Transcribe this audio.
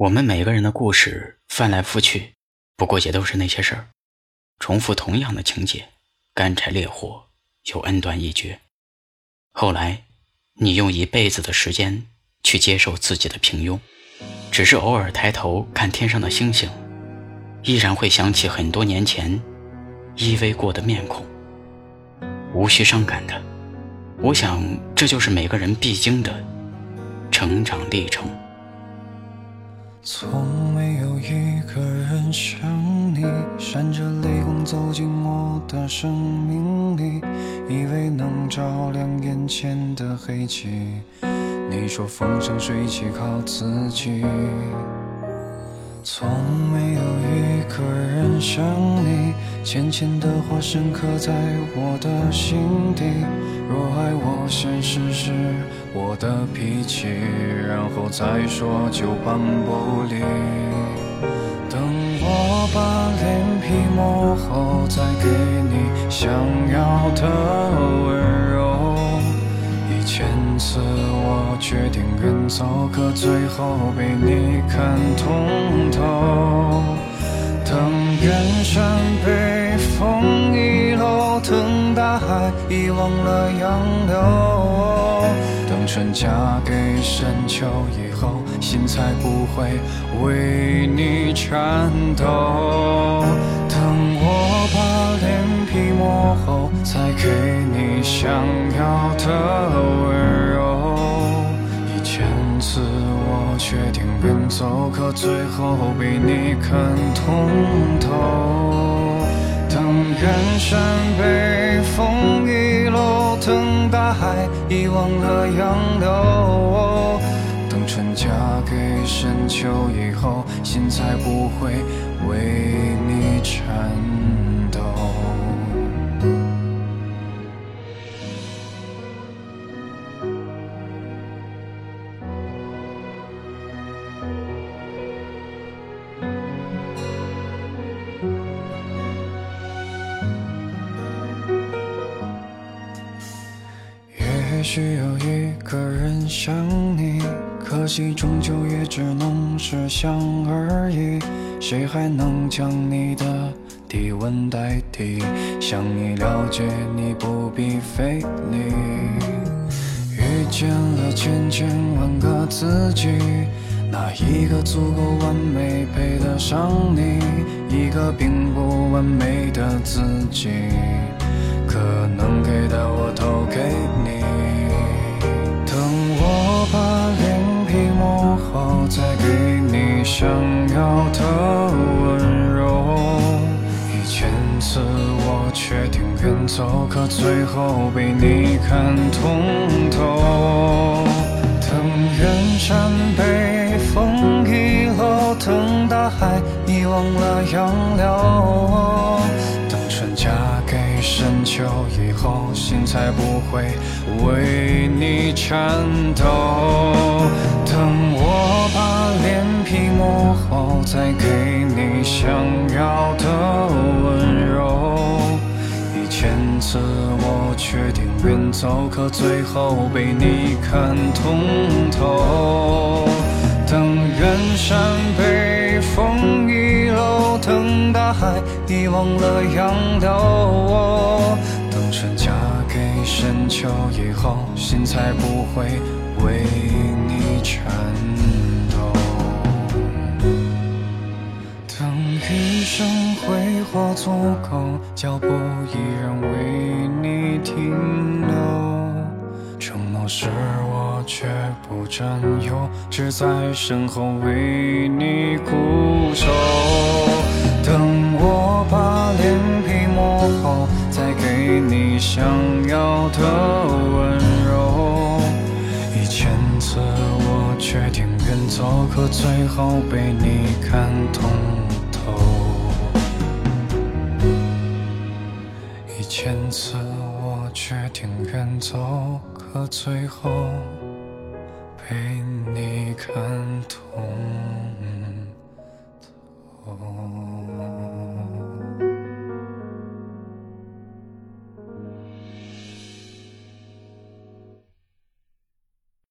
我们每个人的故事翻来覆去，不过也都是那些事儿，重复同样的情节，干柴烈火，又恩断义绝。后来，你用一辈子的时间去接受自己的平庸，只是偶尔抬头看天上的星星，依然会想起很多年前依偎过的面孔。无需伤感的，我想这就是每个人必经的成长历程。从没有一个人像你，闪着泪光走进我的生命里，以为能照亮眼前的黑漆。你说风生水起靠自己。从没有一个人想你，浅浅的话深刻在我的心底。若爱我，先试试我的脾气，然后再说就半不离。等我把脸皮磨厚，再给你想要的温柔。一千次我决定远走，可最后被你看通透。等远山被风遗漏，等大海遗忘了洋流。等春嫁给深秋以后，心才不会为你颤抖。等我把脸皮磨厚，才给你想要的决定远走，可最后被你看通透。等远山被风遗漏，等大海遗忘了洋流。等春嫁给深秋以后，心才不会为你颤抖。也许有一个人像你，可惜终究也只能是想而已。谁还能将你的体温代替？想你了解你不必费力。遇见了千千万个自己，哪一个足够完美配得上你？一个并不完美的自己，可能给的我都给你。等我把脸皮磨厚，再给你想要的温柔。一千次我决定远走，可最后被你看通透。等远山被风遗漏，等大海遗忘了洋流。深秋以后，心才不会为你颤抖。等我把脸皮磨厚，再给你想要的温柔。一千次我决定远走，可最后被你看通透。等远山被风遗漏，等大海遗忘了洋流。等春嫁给深秋以后，心才不会为你颤抖。等余生挥霍足够，脚步依然为你停留。承诺是我绝不占有，只在身后为你固守。等我把脸皮磨厚，你想要的温柔一千次我决定远走可最后被你看通透。一千次我决定远走可最后被你看通透。